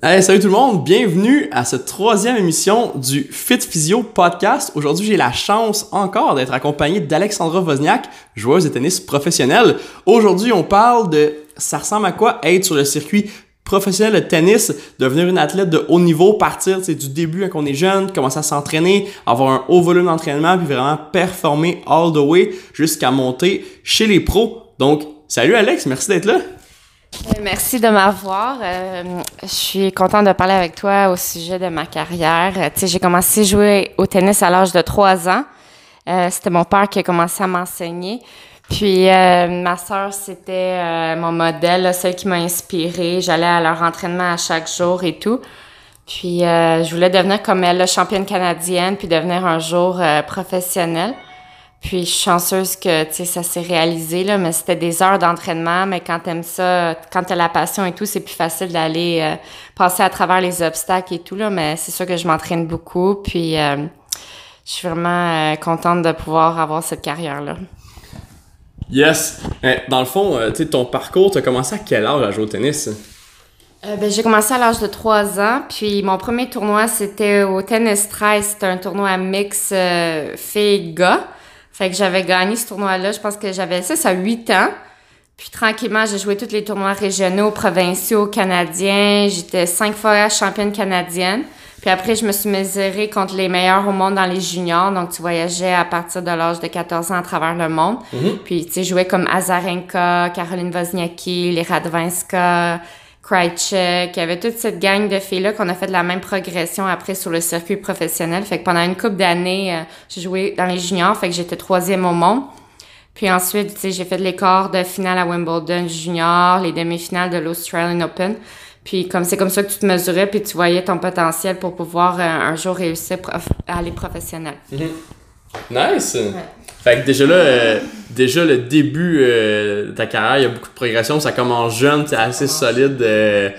Hey, salut tout le monde, bienvenue à cette troisième émission du Fit Physio Podcast. Aujourd'hui, j'ai la chance encore d'être accompagné d'Alexandra Wozniak, joueuse de tennis professionnelle. Aujourd'hui, on parle de ça ressemble à quoi être sur le circuit professionnel de tennis, devenir une athlète de haut niveau, partir du début quand on est jeune, commencer à s'entraîner, avoir un haut volume d'entraînement, puis vraiment performer all the way jusqu'à monter chez les pros. Donc, salut Alex, merci d'être là. Euh, merci de m'avoir. Euh, je suis contente de parler avec toi au sujet de ma carrière. Euh, j'ai commencé à jouer au tennis à l'âge de 3 ans. c'était mon père qui a commencé à m'enseigner. Puis ma sœur, c'était mon modèle, celle qui m'a inspirée. J'allais à leur entraînement à chaque jour et tout. Puis je voulais devenir comme elle, championne canadienne, puis devenir un jour professionnelle. Puis je suis chanceuse que tu sais ça s'est réalisé là, mais c'était des heures d'entraînement. Mais quand t'aimes ça, quand t'as la passion et tout, c'est plus facile d'aller euh, passer à travers les obstacles et tout là. Mais c'est sûr que je m'entraîne beaucoup. Puis euh, je suis vraiment euh, contente de pouvoir avoir cette carrière là. Yes. Dans le fond, tu sais, ton parcours, t'as commencé à quel âge à jouer au tennis? ben, j'ai commencé à l'âge de 3 ans, puis mon premier tournoi, c'était au Tennis 13. C'était un tournoi mix euh, filles-gars. Fait que j'avais gagné ce tournoi-là, je pense que j'avais ça, ça 8 ans. Puis tranquillement, j'ai joué tous les tournois régionaux, provinciaux, canadiens. J'étais cinq fois championne canadienne. Puis après, je me suis mesurée contre les meilleurs au monde dans les juniors. Donc, tu voyageais à partir de l'âge de 14 ans à travers le monde. Mm-hmm. Puis, tu sais, jouais comme Azarenka, Caroline Wozniacki, les Radwanska, Krychek, il y avait toute cette gang de filles-là qu'on a fait de la même progression après sur le circuit professionnel. Fait que pendant une couple d'années, euh, j'ai joué dans les juniors, fait que j'étais troisième au monde. Puis ensuite, tu sais, j'ai fait les quarts de finale à Wimbledon junior, les demi-finales de l'Australian Open. Puis comme c'est comme ça que tu te mesurais, puis tu voyais ton potentiel pour pouvoir euh, un jour réussir à aller professionnel. Mm-hmm. Nice! Fait que déjà là, euh, déjà le début euh, de ta carrière, il y a beaucoup de progression. Ça commence jeune, c'est assez solide. Euh,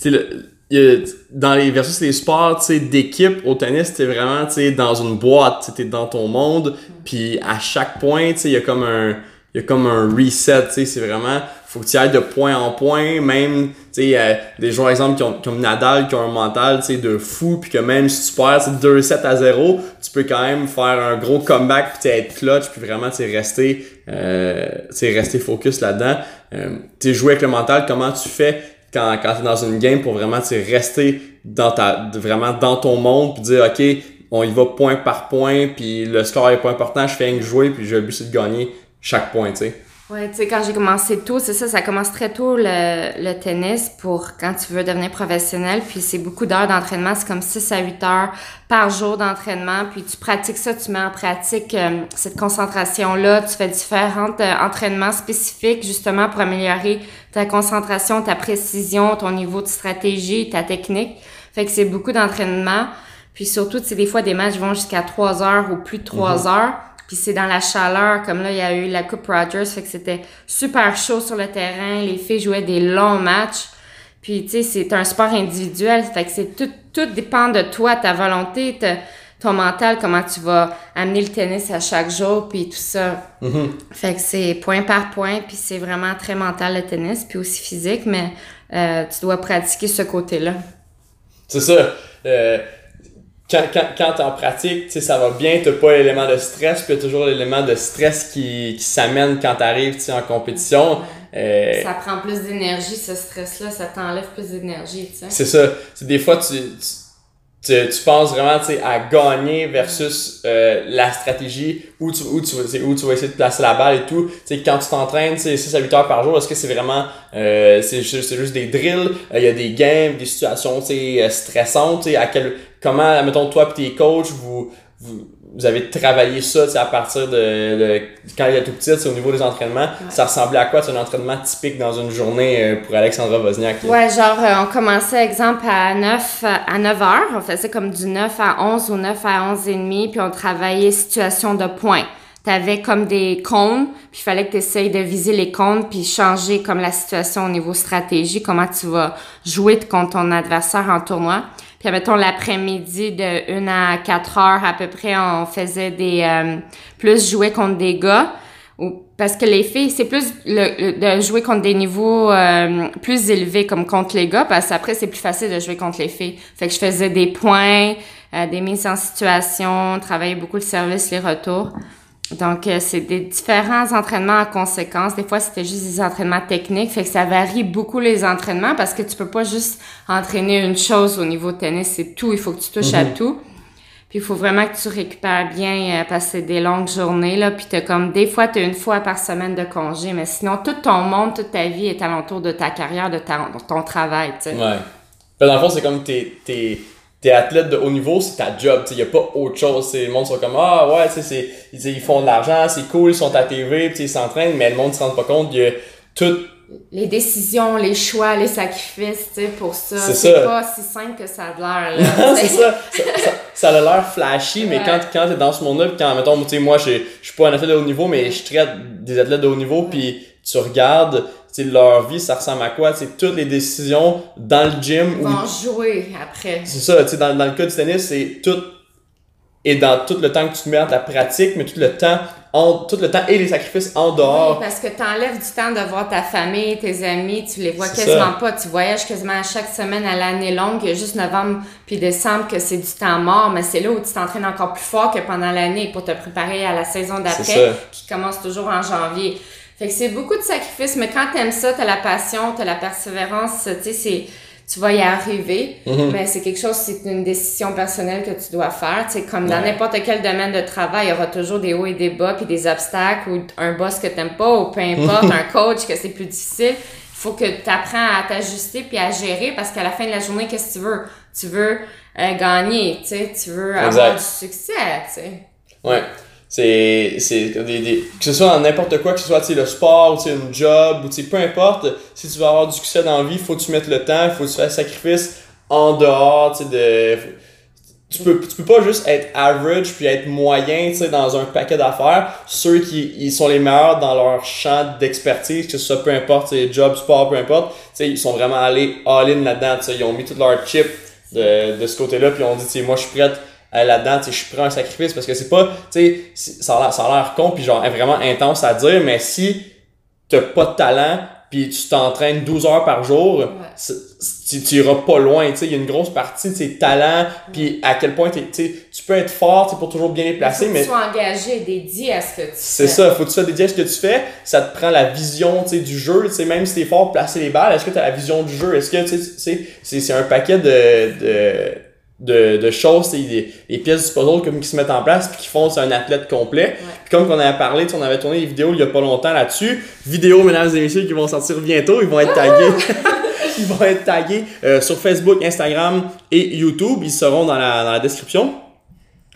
tu sais, dans les versus les sports d'équipe au tennis t'es vraiment dans une boîte t'es dans ton monde puis à chaque point il y a comme un il y a comme un reset c'est vraiment faut que tu ailles de point en point, même, tu sais, euh, des joueurs, exemple, qui ont, comme Nadal, qui ont un mental, tu sais, de fou, puis que même si tu perds 2-7 à 0, tu peux quand même faire un gros comeback, puis être clutch, puis vraiment, tu rester, euh, rester focus là-dedans. Euh, tu jouer avec le mental, comment tu fais quand, quand tu es dans une game pour vraiment, tu rester dans ta, vraiment dans ton monde, puis dire, OK, on y va point par point, puis le score est pas important, je fais un jouer, puis j'ai le but, c'est de gagner chaque point, tu sais. Ouais, tu sais, quand j'ai commencé tôt, c'est ça, ça commence très tôt le, le, tennis pour quand tu veux devenir professionnel. Puis c'est beaucoup d'heures d'entraînement, c'est comme 6 à 8 heures par jour d'entraînement. Puis tu pratiques ça, tu mets en pratique euh, cette concentration-là. Tu fais différents euh, entraînements spécifiques justement pour améliorer ta concentration, ta précision, ton niveau de stratégie, ta technique. Fait que c'est beaucoup d'entraînement. Puis surtout, tu sais, des fois, des matchs vont jusqu'à 3 heures ou plus de 3 mm-hmm. heures. Puis c'est dans la chaleur, comme là, il y a eu la Coupe Rogers, fait que c'était super chaud sur le terrain. Les filles jouaient des longs matchs. Puis, tu sais, c'est un sport individuel, fait que c'est tout, tout dépend de toi, ta volonté, ton mental, comment tu vas amener le tennis à chaque jour, puis tout ça. Mm-hmm. Fait que c'est point par point, puis c'est vraiment très mental le tennis, puis aussi physique, mais euh, tu dois pratiquer ce côté-là. C'est ça. Euh, quand, quand, quand t'es en pratique, ça va bien, t'as pas l'élément de stress, puis toujours l'élément de stress qui, qui s'amène quand t'arrives en compétition. Euh, ça prend plus d'énergie, ce stress-là, ça t'enlève plus d'énergie, tu sais. C'est ça. des fois, tu, tu, tu, penses vraiment à gagner versus euh, la stratégie où tu, où, tu, où tu vas essayer de placer la balle et tout. sais quand tu t'entraînes 6 à 8 heures par jour, est-ce que c'est vraiment euh, c'est juste, juste des drills, il y a des games, des situations stressantes, à quel comment, mettons, toi et tes coachs, vous, vous, vous avez travaillé ça à partir de, quand il est tout petit, au niveau des entraînements. Ça ressemblait à quoi? C'est un entraînement typique dans une journée euh, pour Alexandra Wozniak? Ouais, genre, euh, on commençait, exemple, à 9, à 9 heures. On faisait comme du 9 à 11 ou 9 à 11 et demi, puis on travaillait situation de points. T'avais comme des cônes, puis il fallait que tu essayes de viser les cônes, puis changer comme la situation au niveau stratégie, comment tu vas jouer contre ton adversaire en tournoi. Puis, mettons, l'après-midi de 1 à 4 heures à peu près, on faisait des... Euh, plus jouer contre des gars Ou, parce que les filles, c'est plus le, de jouer contre des niveaux euh, plus élevés comme contre les gars, parce qu'après, c'est plus facile de jouer contre les filles. Fait que je faisais des points, euh, des mises en situation, travaillais beaucoup le service, les retours. Donc, euh, c'est des différents entraînements à conséquence. Des fois, c'était juste des entraînements techniques. Fait que ça varie beaucoup les entraînements parce que tu peux pas juste entraîner une chose au niveau tennis. C'est tout. Il faut que tu touches à Mhm. tout. Puis il faut vraiment que tu récupères bien euh, parce que c'est des longues journées. Là, puis t'as comme des fois, tu as une fois par semaine de congé. Mais sinon, tout ton monde, toute ta vie est alentour de ta carrière, de, ta, de ton travail. tu sais. Ouais. Dans le fond, c'est comme t'es, t'es, athlète de haut niveau, c'est ta job. Il n'y a pas autre chose. t'sais, le monde sont comme Ah ouais, t'sais, c'est, ils, ils font de l'argent, c'est cool, ils sont à TV, ils s'entraînent, mais le monde ne se rend pas compte qu'il y a tout. Les décisions, les choix, les sacrifices, tu sais, pour ça. C'est pas si simple que ça a l'air. là, tu c'est ça. Ça, a l'air flashy, mais Ouais. quand, quand t'es dans ce monde-là, quand, mettons, tu sais, moi, je je suis pas un athlète de haut niveau, mais je traite des athlètes de haut niveau, puis tu regardes, tu sais, leur vie, ça ressemble à quoi? Sais, toutes les décisions dans le gym Ils vont jouer après. C'est ça, tu sais, dans, dans le cas du tennis, c'est tout. Et dans tout le temps que tu te mets entre la pratique, mais tout le temps, en, tout le temps et les sacrifices en Oui, dehors. parce que tu enlèves du temps de voir ta famille, tes amis, tu les vois C'est quasiment ça. pas. Tu voyages quasiment à chaque semaine à l'année longue. Il y a juste novembre puis décembre que c'est du temps mort, mais c'est là où tu t'entraînes encore plus fort que pendant l'année pour te préparer à la saison C'est d'après qui commence toujours en janvier. Fait que c'est beaucoup de sacrifices, mais quand t'aimes ça, t'as la passion, t'as la persévérance, tu sais, c'est tu vas y arriver, Mhm. mais c'est quelque chose, c'est une décision personnelle que tu dois faire. Tu sais, comme dans Ouais. n'importe quel domaine de travail, il y aura toujours des hauts et des bas, puis des obstacles, ou un boss que t'aimes pas, ou peu importe, un coach que c'est plus difficile. Il faut que tu apprennes à t'ajuster puis à gérer, parce qu'à la fin de la journée, qu'est-ce que tu veux? Tu veux euh, gagner, tu sais, tu veux avoir du succès, tu sais. Ouais. C'est, c'est des, des, que ce soit dans n'importe quoi, que ce soit le sport, ou une job, ou peu importe, si tu veux avoir du succès dans la vie, faut que tu mettes le temps, faut que tu fasses sacrifice en dehors, de. Tu peux, tu peux pas juste être average puis être moyen, dans un paquet d'affaires. Ceux qui ils sont les meilleurs dans leur champ d'expertise, que ce soit peu importe, job, sport, peu importe, ils sont vraiment allés all-in là-dedans, ils ont mis toute leur chip de, de ce côté-là, puis ils ont dit, moi, je suis prête aller là-dedans, je suis prêt à un sacrifice, parce que c'est pas, tu sais, c'est- ça a l'air- con, puis genre, vraiment intense à dire, mais si t'as pas de talent, puis tu t'entraînes 12 heures par jour, c'est- tu tu iras pas loin, tu sais, il y a une grosse partie de tes talents, puis à quel point tu tu peux être fort, pour toujours bien les placer, faut que mais tu sois engagé et dédié à ce que tu c'est fais. ça, faut que tu sois dédié à ce que tu fais, ça te prend la vision, tu sais, du jeu, tu sais, même si t'es fort pour placer les balles, est-ce que t'as la vision du jeu, est-ce que, tu sais, tu sais, c'est, c'est un paquet de, de, de, de choses, des, des pièces du puzzle comme qui se mettent en place puis qui font un athlète complet. Puis comme on avait parlé, on avait tourné des vidéos il y a pas longtemps là-dessus, vidéos, mesdames et messieurs, qui vont sortir bientôt, ils vont être tagués. ils vont être tagués euh, sur Facebook, Instagram et YouTube, ils seront dans la, dans la description.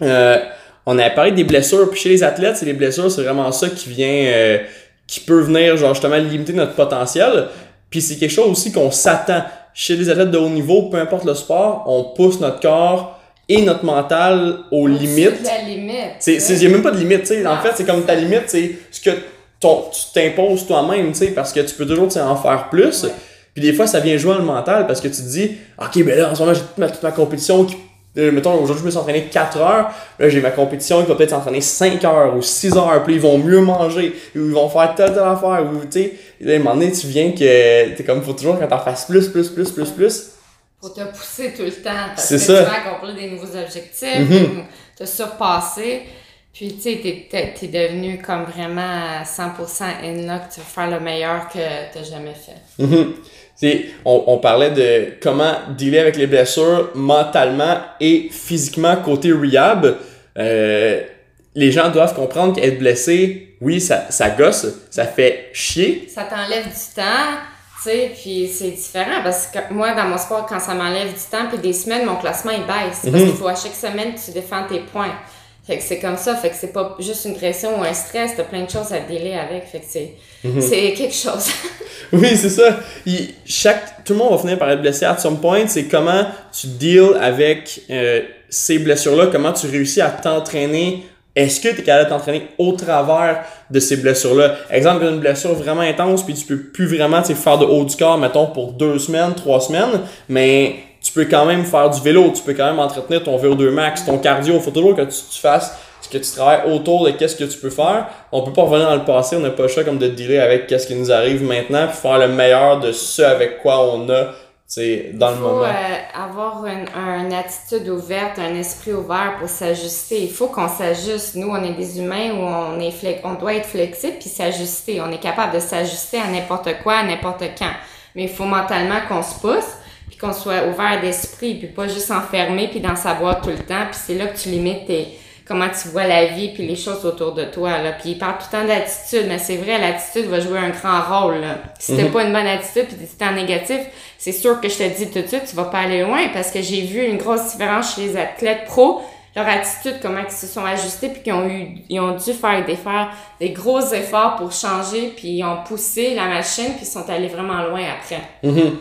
Euh, on avait parlé des blessures, puis chez les athlètes, c'est les blessures, c'est vraiment ça qui vient, euh, qui peut venir, genre, justement, limiter notre potentiel. Puis c'est quelque chose aussi qu'on s'attend. Chez les athlètes de haut niveau, peu importe le sport, on pousse notre corps et notre mental aux limites. la limite. C'est, c'est, y a même pas de limite, tu sais. En fait, c'est comme ta limite, c'est ce que ton, tu t'imposes toi-même, tu sais, parce que tu peux toujours, en faire plus. Ouais. Puis des fois, ça vient jouer dans le mental parce que tu te dis, OK, ben là, en ce moment, j'ai toute ma, toute ma compétition qui. Euh, mettons, aujourd'hui, je me suis entraîné 4 heures. Là, j'ai ma compétition qui va peut-être s'entraîner 5 heures ou 6 heures. Puis ils vont mieux manger. Ou ils vont faire telle, telle affaire. Ou, tu sais, là, à un moment donné, tu viens que. T'es comme, faut toujours que t'en fasses plus, plus, plus, plus, plus. Faut te pousser tout le temps parce C'est que ça. tu vas accomplir des nouveaux objectifs, Mhm. ou te surpasser. Puis, tu sais, t'es, t'es, devenu comme vraiment à 100% in là que tu vas faire le meilleur que t'as jamais fait. Mhm. C'est- on, on parlait de comment dealer avec les blessures mentalement et physiquement côté rehab. Euh, les gens doivent comprendre qu'être blessé, oui, ça, ça gosse, ça fait chier. Ça t'enlève du temps, tu sais, puis c'est différent parce que moi, dans mon sport, quand ça m'enlève du temps, puis des semaines, mon classement, il baisse. Parce Mhm. qu'il faut à chaque semaine que tu défends tes points. Fait que c'est comme ça, fait que c'est pas juste une pression ou un stress, t'as plein de choses à dealer avec, fait que c'est, c'est quelque chose. Oui, c'est ça. Il- chaque, tout le monde va finir par être blessé à some point. C'est comment tu deals avec euh, ces blessures-là, comment tu réussis à t'entraîner. Est-ce que tu es capable de t'entraîner au travers de ces blessures-là? Exemple, une blessure vraiment intense, puis tu peux plus vraiment faire de haut du corps, mettons, pour deux semaines, trois semaines, mais tu peux quand même faire du vélo, tu peux quand même entretenir ton VO2 max, ton cardio. Il faut toujours que tu, tu fasses ce que tu travailles autour de qu'est-ce que tu peux faire. On peut pas revenir dans le passé, on n'a pas le choix comme de dealer avec qu'est-ce qui nous arrive maintenant, puis faire le meilleur de ce avec quoi on a c'est dans le moment. Il faut euh, avoir une, une, attitude ouverte, un esprit ouvert pour s'ajuster. Il faut qu'on s'ajuste. Nous, on est des humains où on est on doit être flexible puis s'ajuster. On est capable de s'ajuster à n'importe quoi, à n'importe quand. Mais il faut mentalement qu'on se pousse puis qu'on soit ouvert d'esprit puis pas juste enfermé puis dans sa boîte tout le temps. Puis c'est là que tu limites tes comment tu vois la vie puis les choses autour de toi là. Puis il parle tout le temps d'attitude, mais c'est vrai l'attitude va jouer un grand rôle là. Si t'as mhm. pas une bonne attitude puis t'es en négatif, c'est sûr que je te dis tout de suite, tu vas pas aller loin parce que j'ai vu une grosse différence chez les athlètes pro leur attitude, comment ils se sont ajustés, puis qu'ils ont eu, ils ont dû faire des faire des gros efforts pour changer, puis ils ont poussé la machine, puis ils sont allés vraiment loin après. Mhm.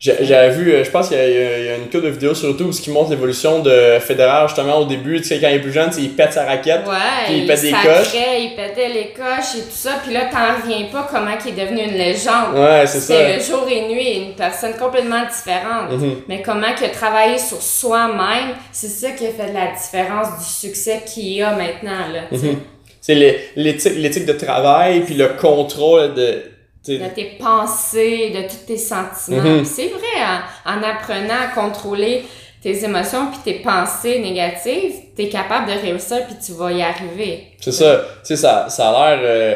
J'avais vu, euh, je pense qu'il y, a une couple de vidéos sur YouTube qui montre l'évolution de Federer justement au début, tu sais, quand il est plus jeune, il pète sa raquette, ouais, puis il, pète des coches. Il pétait les coches et tout ça, puis là, t'en reviens pas comment il est devenu une légende. Ouais, c'est ça. C'est jour et nuit, une personne complètement différente. Mm-hmm. Mais comment il a travaillé sur soi-même, c'est ça qui a fait la différence du succès qu'il a maintenant, là, mm-hmm. C'est l'éthique de travail, puis le contrôle de de tes pensées, de tous tes sentiments. Mhm. C'est vrai, en, apprenant à contrôler tes émotions puis tes pensées négatives, tu es capable de réussir puis tu vas y arriver. C'est ça. Tu sais, ça, ça a l'air... Euh,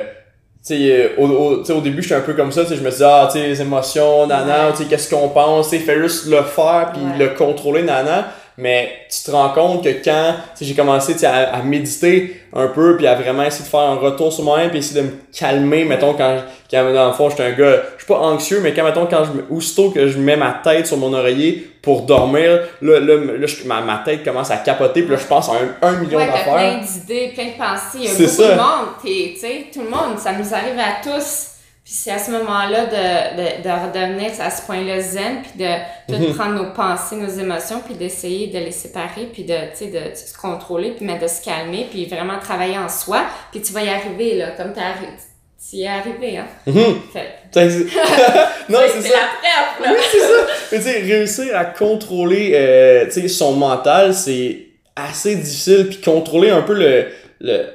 tu sais, euh, au, au, au début, j'étais un peu comme ça, tu sais, je me disais, ah, tu sais, les émotions, nana, tu sais, qu'est-ce qu'on pense, tu fais juste le faire puis le contrôler, nana mais tu te rends compte que quand j'ai commencé à, à méditer un peu puis à vraiment essayer de faire un retour sur moi-même puis essayer de me calmer mettons quand, quand dans le fond j'étais un gars je suis pas anxieux mais quand mettons quand je aussitôt que je mets ma tête sur mon oreiller pour dormir là, là, là ma, ma, tête commence à capoter puis là je pense à un, un million ouais, d'affaires. plein d'idées plein de pensées il y a beaucoup ça. de monde tu sais tout le monde ça nous arrive à tous puis c'est à ce moment-là de, de, de, redevenir à ce point-là zen, puis de, de mhm. prendre nos pensées, nos émotions, puis d'essayer de les séparer, puis de, de, de se contrôler, puis de se calmer, puis vraiment travailler en soi. Puis tu vas y arriver, là, comme tu tu y es arrivé, hein? Mhm. non, c'est ça. la preuve, là. c'est ça. Mais tu sais, réussir à contrôler euh, son mental, c'est assez difficile. Puis contrôler un peu le, le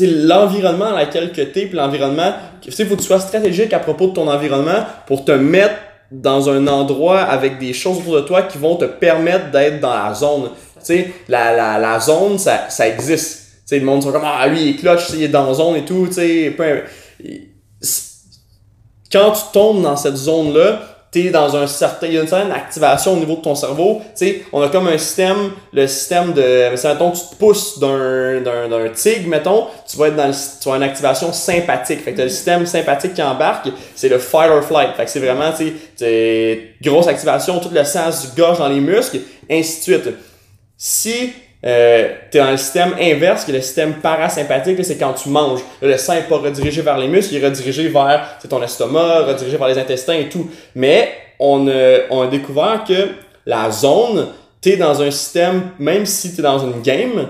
l'environnement dans lequel que t'es, puis l'environnement, tu sais, faut que tu sois stratégique à propos de ton environnement pour te mettre dans un endroit avec des choses autour de toi qui vont te permettre d'être dans la zone. Tu sais, la, la, la zone, ça, ça existe. Tu sais, le monde sont comme, ah, lui, il est clutch, il est dans la zone et tout, tu sais, quand tu tombes dans cette zone-là, dans un certain, il y a une certaine activation au niveau de ton cerveau. Tu sais, on a comme un système, le système de, mettons, tu te pousses d'un, d'un, d'un tigre, mettons, tu vas être dans le, tu vas une activation sympathique. Fait que t'as le système sympathique qui embarque, c'est le fight or flight. Fait que c'est vraiment, tu sais, grosse activation, tout le sens du gorge dans les muscles, ainsi de suite. Si euh, tu es dans le système inverse, qui est le système parasympathique, c'est quand tu manges. le sang n'est pas redirigé vers les muscles, il est redirigé vers ton estomac, redirigé vers les intestins et tout. Mais on, on a découvert que la zone, tu es dans un système, même si tu es dans une game,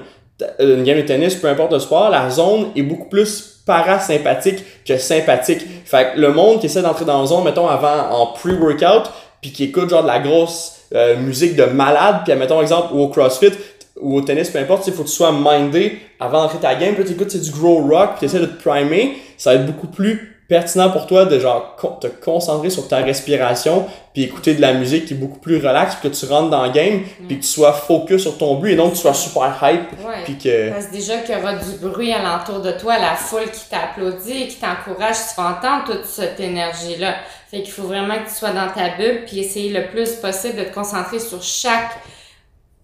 une game de tennis, peu importe le sport, la zone est beaucoup plus parasympathique que sympathique. Fait que le monde qui essaie d'entrer dans la zone, mettons, avant, en pre-workout, puis qui écoute genre de la grosse euh, musique de malade, puis mettons exemple au CrossFit, ou au tennis, peu importe, il faut que tu sois mindé avant d'entrer ta game. Puis tu écoutes, c'est du grow rock, puis tu essaies de te primer. Ça va être beaucoup plus pertinent pour toi de genre te concentrer sur ta respiration puis écouter de la musique qui est beaucoup plus relax que tu rentres dans le game mm. puis que tu sois focus sur ton but et donc que tu sois super hype puis que parce déjà qu'il y aura du bruit alentour de toi la foule qui t'applaudit qui t'encourage tu vas entendre toute cette énergie là fait qu'il faut vraiment que tu sois dans ta bulle puis essayer le plus possible de te concentrer sur chaque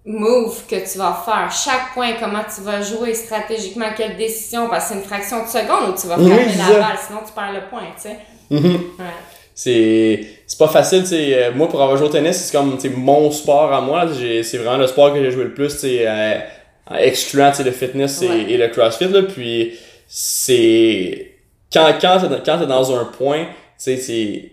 move que tu vas faire, chaque point, comment tu vas jouer stratégiquement, quelle décision, parce que c'est une fraction de seconde où tu vas frapper la balle, sinon tu perds le point, tu sais. Mm-hmm. C'est c'est pas facile, tu. Euh, moi, pour avoir joué au tennis, c'est comme mon sport à moi. C'est vraiment le sport que j'ai joué le plus, tu sais, euh, excluant le fitness et, le crossfit. Là, puis c'est. Quand, quand t'es dans un point, tu sais, tu,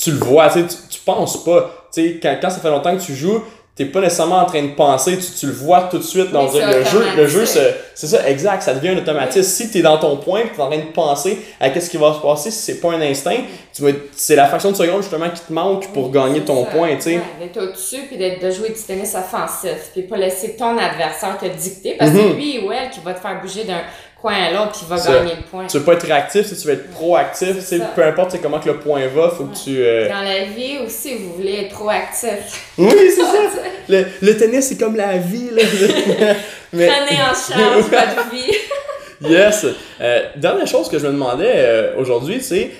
tu le vois, tu, tu penses pas. Tu sais, quand, quand ça fait longtemps que tu joues, t'es pas nécessairement en train de penser, tu, tu le vois tout de suite dans Oui, le jeu. Le jeu, c'est ça, exact, ça devient un automatisme. Si t'es dans ton point, tu t'es en train de penser à qu'est-ce qui va se passer, si c'est pas un instinct, tu c'est la fraction de seconde justement qui te manque pour gagner ton ça. point, tu sais. Ouais, d'être au-dessus puis d'être, de jouer du tennis offensif. Puis pas laisser ton adversaire te dicter parce que Mhm. lui ou elle qui va te faire bouger d'un coin à l'autre puis va Ça. gagner le point. Tu veux pas être réactif, si tu veux être proactif, peu importe c'est comment que le point va, faut que tu. euh, Dans la vie aussi, vous voulez être proactif. Oui, c'est ça. Le, le tennis, c'est comme la vie, là. Mais- Prenez en charge votre vie. Yes. Euh, dernière chose que je me demandais euh, aujourd'hui, c'est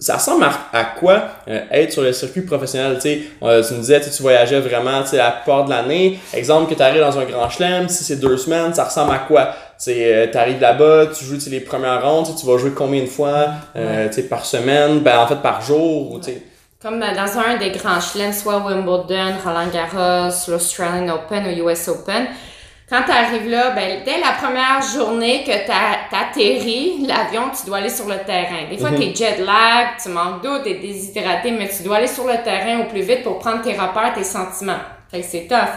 ça ressemble à, à quoi euh, être sur le circuit professionnel, tu sais, euh, tu me disais, tu voyageais vraiment, tu sais, à la plupart de l'année. Exemple que tu arrives dans un grand chelem, si c'est deux semaines, ça ressemble à quoi? Tu sais, arrives là-bas, tu joues les premières rondes, tu vas jouer combien de fois, euh, tu sais, par semaine, ben en fait par jour, ou. Comme euh, dans un des grands chelems, soit Wimbledon, Roland Garros, l'Australian Open ou US Open, quand tu arrives là, ben, dès la première journée que tu atterris l'avion, tu dois aller sur le terrain. Des fois, tu es jet lag, tu manques d'eau, tu es déshydraté, mais tu dois aller sur le terrain au plus vite pour prendre tes repères, tes sentiments. Fait que c'est tough.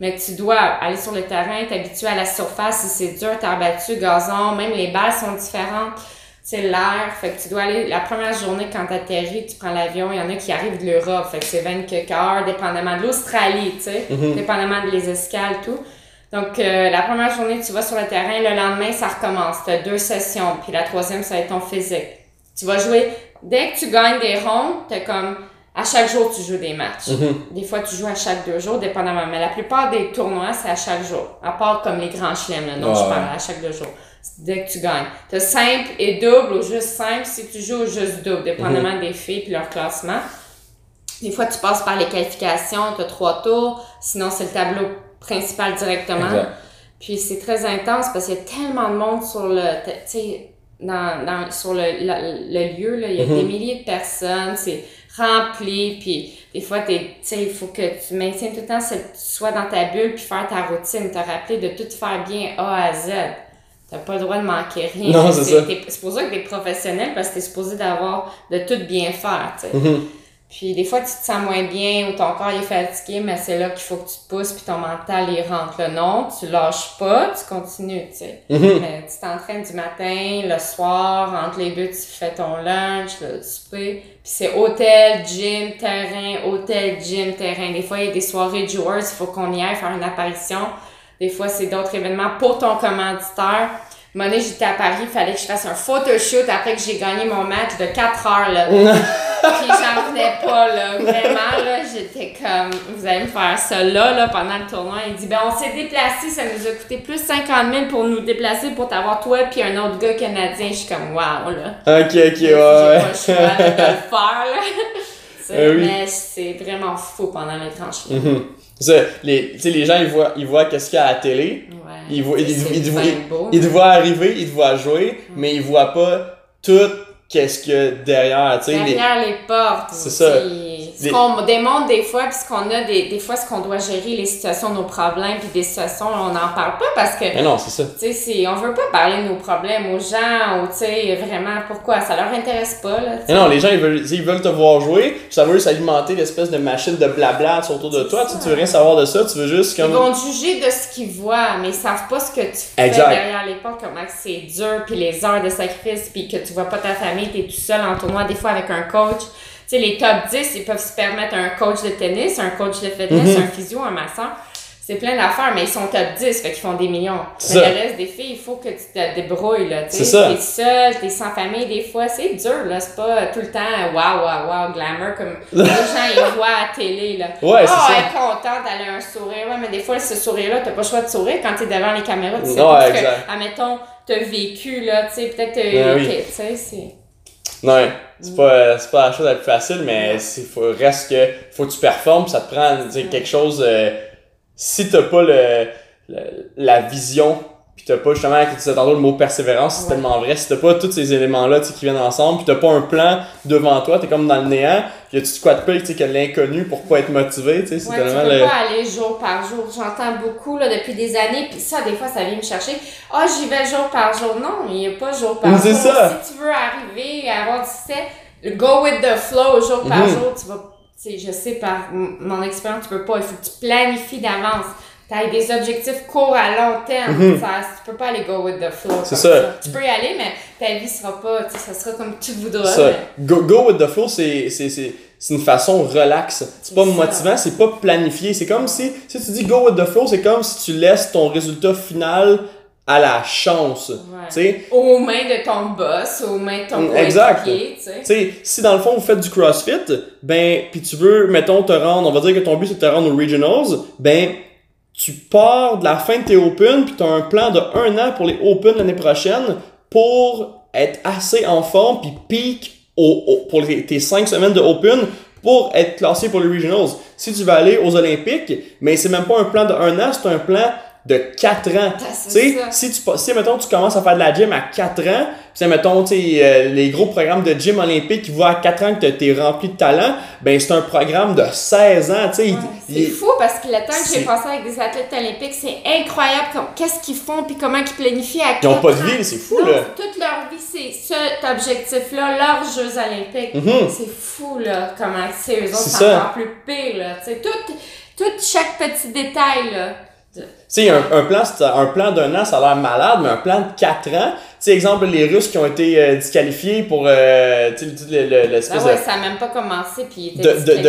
Mais tu dois aller sur le terrain, t'habituer à la surface, si c'est dur, t'as battu, gazon, même les balles sont différentes. C'est l'air, fait que tu dois aller, la première journée quand t'atterris, tu prends l'avion, il y en a qui arrivent de l'Europe, fait que c'est 20 quelques heures, dépendamment de l'Australie, tu sais, dépendamment de les escales, tout. Donc, euh, la première journée, tu vas sur le terrain, le lendemain, ça recommence. Tu as deux sessions, puis la troisième, ça va être ton physique. Tu vas jouer, dès que tu gagnes des rondes, tu comme, à chaque jour, tu joues des matchs. Des fois, tu joues à chaque deux jours, dépendamment. Mais la plupart des tournois, c'est à chaque jour. À part comme les grands chelems, là, dont Ouais, je ouais. parle, à chaque deux jours. Dès que tu gagnes. Tu as simple et double ou juste simple si tu joues au juste double, dépendamment des filles puis leur classement. Des fois, tu passes par les qualifications, tu as trois tours. Sinon, c'est le tableau principal directement. Exact. Puis c'est très intense parce qu'il y a tellement de monde sur le, tu sais, dans, dans, sur le, la- le lieu, là, il y a Mhm. des milliers de personnes, c'est rempli, puis des fois, tu sais, il faut que tu maintiennes tout le temps, que tu sois dans ta bulle, puis faire ta routine, te rappeler de tout faire bien A à Z. T'as pas le droit de manquer rien. Non, c'est ça. C'est pour ça que t'es professionnel, parce que t'es supposé d'avoir, de tout bien faire, tu sais. Mhm. Puis des fois, tu te sens moins bien ou ton corps est fatigué, mais c'est là qu'il faut que tu te pousses puis ton mental il rentre. Là, non, tu lâches pas, tu continues, tu sais. Mhm. Mais tu t'entraînes du matin, le soir, entre les deux, tu fais ton lunch, le souper. Puis c'est hôtel, gym, terrain, hôtel, gym, terrain. Des fois, il y a des soirées joueurs, il faut qu'on y aille faire une apparition. Des fois, c'est d'autres événements pour ton commanditaire. Moment donné, j'étais à Paris, il fallait que je fasse un photoshoot après que j'ai gagné mon match de 4 heures, là. Puis j'en venais pas, là. Vraiment, là, j'étais comme, vous allez me faire ça là, là, pendant le tournoi. Il dit, ben, on s'est déplacé, ça nous a coûté plus 50 000 pour nous déplacer pour t'avoir toi puis un autre gars canadien. Je suis comme, wow, là. Ok, ok, ouais, J'ai pas le choix de le faire, là. Eh oui. Mais c'est vraiment fou pendant les tranches. Ça, les, tu sais, les gens, ils voient, ils voient qu'est-ce qu'il y a à la télé, Ouais. Bien ils- beau, ils te mais- voient arriver, ils te voient jouer, mais ils voient pas tout qu'est-ce a derrière, tu sais. Derrière les portes. C'est ça. Ce qu'on démontre des fois, puis ce qu'on a, des, des fois, ce qu'on doit gérer, les situations, nos problèmes, puis des situations, on n'en parle pas parce que Mais non, c'est ça. Tu sais, c'est- on veut pas parler de nos problèmes aux gens ou, tu sais, vraiment, pourquoi? Ça leur intéresse pas, là, tu. Mais non, les gens, ils veulent, ils veulent te voir jouer, ça veut juste alimenter l'espèce de machine de blabla autour de toi, tu tu veux rien savoir de ça, tu veux juste Ils comme... vont te juger de ce qu'ils voient, mais ils savent pas ce que tu fais Exact. derrière les portes, comment c'est dur, puis les heures de sacrifice, puis que tu vois pas ta famille, t'es tout seul en tournoi, des fois avec un coach. Sais, les top 10, ils peuvent se permettre un coach de tennis, un coach de fitness, Mhm. un physio, un masseur. C'est plein d'affaires, mais ils sont top 10, fait qu'ils font des millions. Mais ça. le reste des filles, il faut que tu te débrouilles, là. T'es seul, t'es sans famille, des fois, c'est dur, là. C'est pas tout le temps wow, wow, wow, glamour, comme les gens, ils voient à la télé, là. Ouais, c'est oh, ça. elle est contente, elle a un sourire. Ouais, mais des fois, ce sourire-là, t'as pas le choix de sourire quand t'es devant les caméras. Tu sais parce exact. que, admettons, t'as vécu, là, tu sais, peut-être, euh, oui. tu sais, c'est... Non, c'est pas, c'est pas la chose la plus facile, mais c'est, faut, reste que, faut que tu performes, ça te prend, sais, quelque chose, euh, si t'as pas le, le- la vision, pis t'as pas justement, que tu disais tantôt le mot persévérance, c'est Ouais. tellement vrai, si t'as pas tous ces éléments-là, tu qui viennent ensemble, pis t'as pas un plan devant toi, t'es comme dans le néant, y pire, tu sais, que l'inconnu pour pas être motivé, tu sais, c'est Ouais, tu tellement peux le... pas aller jour par jour. J'entends beaucoup, là, depuis des années, puis ça, des fois, ça vient me chercher. Ah, j'y vais jour par jour. Non, il n'y a pas jour par jour. c'est ça. Si tu veux arriver à avoir du succès, go with the flow jour par Mhm. jour, tu vas sais, je sais par mon expérience, tu peux pas. Il faut que tu planifies d'avance. Tu as des objectifs courts à long terme. Mhm. ça, tu peux pas aller go with the flow. C'est ça. Tu peux y aller, mais ta vie sera pas, tu sais, ça sera comme tu voudras. Ça, mais- go, go with the flow, c'est, une façon relaxe. C'est pas motivant, c'est pas planifié. C'est comme si, si tu dis go with the flow, c'est comme si tu laisses ton résultat final à la chance. Ouais. Tu sais, Aux mains de ton boss, aux mains de ton Mm, exact. coéquipier, tu sais. Tu sais, si dans le fond vous faites du CrossFit, ben, puis tu veux, mettons, te rendre, on va dire que ton but c'est de te rendre aux Regionals, ben, tu pars de la fin de tes Open, puis tu as un plan de un an pour les Open l'année prochaine pour être assez en forme, puis peak au, au- pour tes cinq semaines de Open pour être classé pour les Regionals. Si tu veux aller aux Olympiques, mais c'est même pas un plan de un an, c'est un plan de 4 ans. Ah, Tu si tu, si, mettons, tu commences à faire de la gym à 4 ans, puis mettons, tu euh, les gros programmes de gym olympique qui voient à 4 ans que t'es rempli de talent, ben, c'est un programme de 16 ans, tu sais. Ouais, C'est fou parce que le temps que j'ai passé avec des athlètes olympiques, c'est incroyable comme qu'est-ce qu'ils font puis comment ils planifient à Ils ont pas de vie, c'est fou, Non, là. Toute leur vie, c'est cet objectif-là, leurs Jeux olympiques. Mhm. C'est fou, là, comment c'est eux autres, C'est encore plus pire, là. Tu sais, tout, tout chaque petit détail, là. Tu sais, un, un plan, c'est- un plan d'un an, ça a l'air malade, mais un plan de 4 ans, tu sais, exemple, les Russes qui ont été euh, disqualifiés pour, euh, tu sais, le- le- le- Ah l'espèce ouais, de- ça a même pas commencé, puis ils de, étaient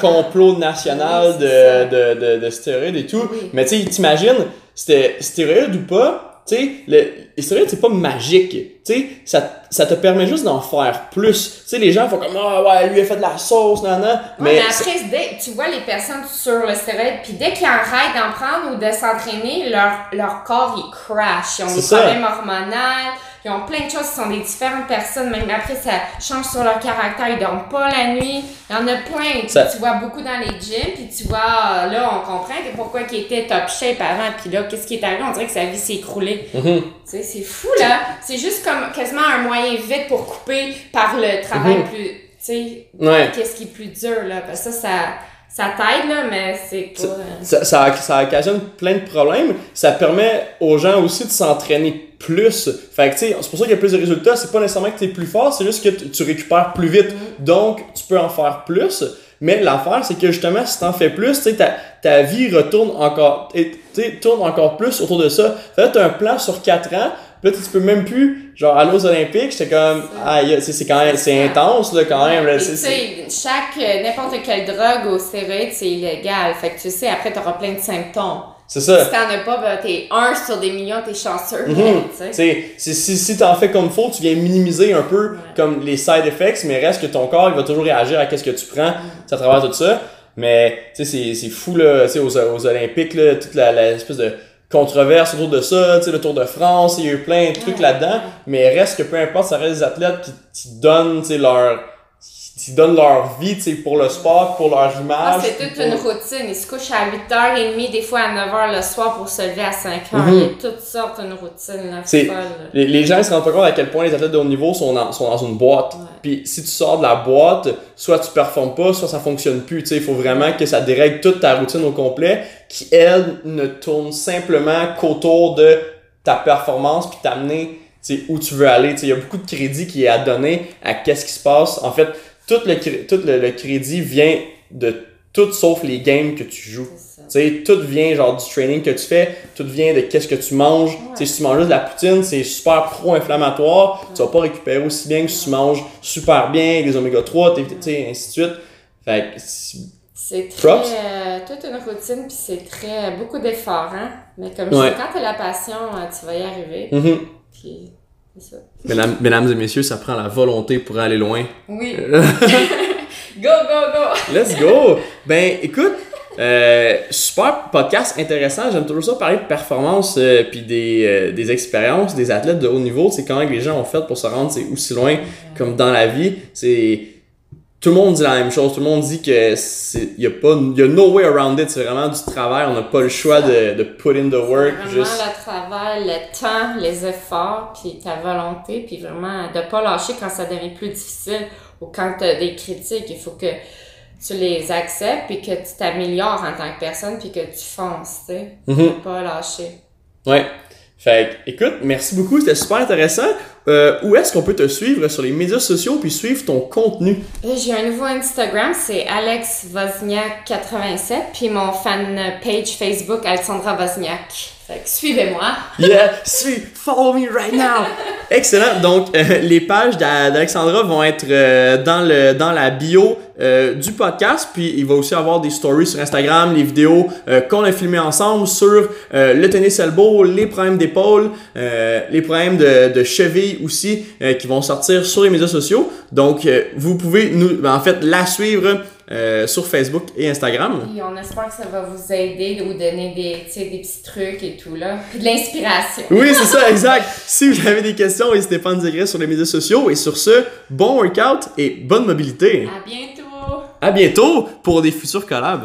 complot national Oui, de, de, de, de stéroïdes et tout. Oui. Mais tu sais, t'imagines, c'était stéroïdes ou pas, tu sais, le- stéroïdes, c'est pas magique. Tu sais, ça, ça te permet juste d'en faire plus. Tu sais, les gens font comme, ah ouais, lui a fait de la sauce, nan, nan. Ouais, Mais, mais après, dès, tu vois les personnes sur le stéroïde, puis dès qu'ils arrêtent d'en prendre ou de s'entraîner, leur, leur corps, il crash. Ils ont C'est des ça. problèmes hormonaux, ils ont plein de choses, ils sont des différentes personnes. Même après, ça change sur leur caractère, ils dorment pas la nuit. Il y en a plein. Ça- Tu vois beaucoup dans les gyms, puis tu vois, ah, là, on comprend que pourquoi il était top shape avant, puis là, qu'est-ce qui est arrivé? On dirait que sa vie s'est écroulée. Mhm. Tu sais, c'est fou, là. C'est juste comme quasiment un moyen vite pour couper par le travail Mhm. plus... Tu sais, ouais. qu'est-ce qui est plus dur, là. Parce que ça, ça, ça t'aide, là, mais c'est pas... euh, Ça, ça, ça occasionne plein de problèmes. Ça permet aux gens aussi de s'entraîner plus. Fait que, tu sais, c'est pour ça qu'il y a plus de résultats. C'est pas nécessairement que tu es plus fort, c'est juste que tu- récupères plus vite. Donc, tu peux en faire plus. Mais l'affaire, c'est que justement, si t'en fais plus, tu sais, ta, ta vie retourne encore, tu tourne encore plus autour de ça. Fait que t'as un plan sur 4 ans. Là, tu peux même plus, genre, aller aux Olympiques. J'étais comme, aïe, sais, c'est quand même, c'est intense, là, quand même. là, c'est- tu c'est- sais, chaque, euh, n'importe quelle drogue au stéroïde, c'est illégal. Fait que tu sais, après, t'auras plein de symptômes. C'est ça. Si t'en as pas, ben, t'es un sur des millions, t'es chanceux. Mhm. tu sais. T'sais, si, si, si t'en fais comme faut, tu viens minimiser un peu Ouais. comme les side effects, mais reste que ton corps, il va toujours réagir à qu'est-ce que tu prends à travers tout ça. Mais, tu sais, c'est, fou, là, tu sais, aux, aux Olympiques, là, toute la, la espèce de controverse autour de ça, tu sais, le Tour de France, il y a eu plein de trucs Ouais. là-dedans, mais reste que peu importe, ça reste des athlètes qui, qui donnent, tu sais, leur, qui donnent leur vie, tu sais, pour le sport, pour leur Ah, image. c'est puis toute pour- une routine. Ils se couchent à 8h30, des fois à 9h le soir pour se lever à 5h. Mhm. Il y a toutes sortes d'une routine, là. C'est- folle. Les, les gens ne se rendent pas compte à quel point les athlètes de haut niveau sont dans, sont dans une boîte. Ouais. Puis si tu sors de la boîte, soit tu performes pas, soit ça fonctionne plus. Tu sais, il faut vraiment que ça dérègle toute ta routine au complet, qui elle ne tourne simplement qu'autour de ta performance puis t'amener tu sais, où tu veux aller. Tu sais, il y a beaucoup de crédit qui est à donner à qu'est-ce qui se passe. En fait, tout le, tout le, le crédit vient de tout sauf les games que tu joues. C'est ça. Tu sais, tout vient genre du training que tu fais, tout vient de qu'est-ce que tu manges. Tu sais, si tu manges juste de la poutine, c'est super pro-inflammatoire. Tu vas pas récupérer aussi bien que si tu manges super bien, les oméga 3, tu sais, ainsi de suite. Fait que, c'est- très. Euh, toute une routine, puis c'est très. beaucoup d'efforts, hein. Mais comme je Ouais. dis, quand t'as la passion, euh, tu vas y arriver. Mhm. Puis, c'est ça. mesdames, mesdames et messieurs, ça prend la volonté pour aller loin. Oui. go, go, go! Let's go! Ben, écoute, euh, super podcast intéressant. J'aime toujours ça parler de performance euh, puis des, euh, des expériences des athlètes de haut niveau. C'est comment que les gens ont fait pour se rendre aussi loin comme dans la vie. C'est tout le monde dit la même chose. Tout le monde dit que c'est y a pas y a no way around it. C'est vraiment du travail. On n'a pas le choix de, de put in the work. Vraiment Juste le travail, le temps, les efforts, puis ta volonté, puis vraiment de pas lâcher quand ça devient plus difficile ou quand tu as des critiques. Il faut que tu les acceptes puis que tu t'améliores en tant que personne puis que tu fonces, tu sais. Mhm. De pas lâcher. Ouais. Fait que, écoute, merci beaucoup, c'était super intéressant. Euh, où est-ce qu'on peut te suivre sur les médias sociaux puis suivre ton contenu? J'ai un nouveau Instagram, c'est Alex Wozniak 87, puis mon fan page Facebook Alexandra Wozniak. Fait que suivez-moi. Yeah, suis, follow me right now. Excellent. Donc, euh, les pages d'Alexandra vont être euh, dans, le, dans la bio euh, du podcast. Puis, il va aussi avoir des stories sur Instagram, les vidéos qu'on a filmées ensemble sur le tennis elbow, les problèmes d'épaule, les problèmes de, de cheville aussi qui vont sortir sur les médias sociaux. Donc, vous pouvez nous, en fait, la suivre euh, sur Facebook et Instagram. Et on espère que ça va vous aider ou donner des, des petits trucs et tout, là. de l'inspiration. Oui, c'est ça, exact. si vous avez des questions, n'hésitez pas à nous écrire sur les médias sociaux. Et sur ce, bon workout et bonne mobilité. À bientôt. À bientôt pour des futurs collabs.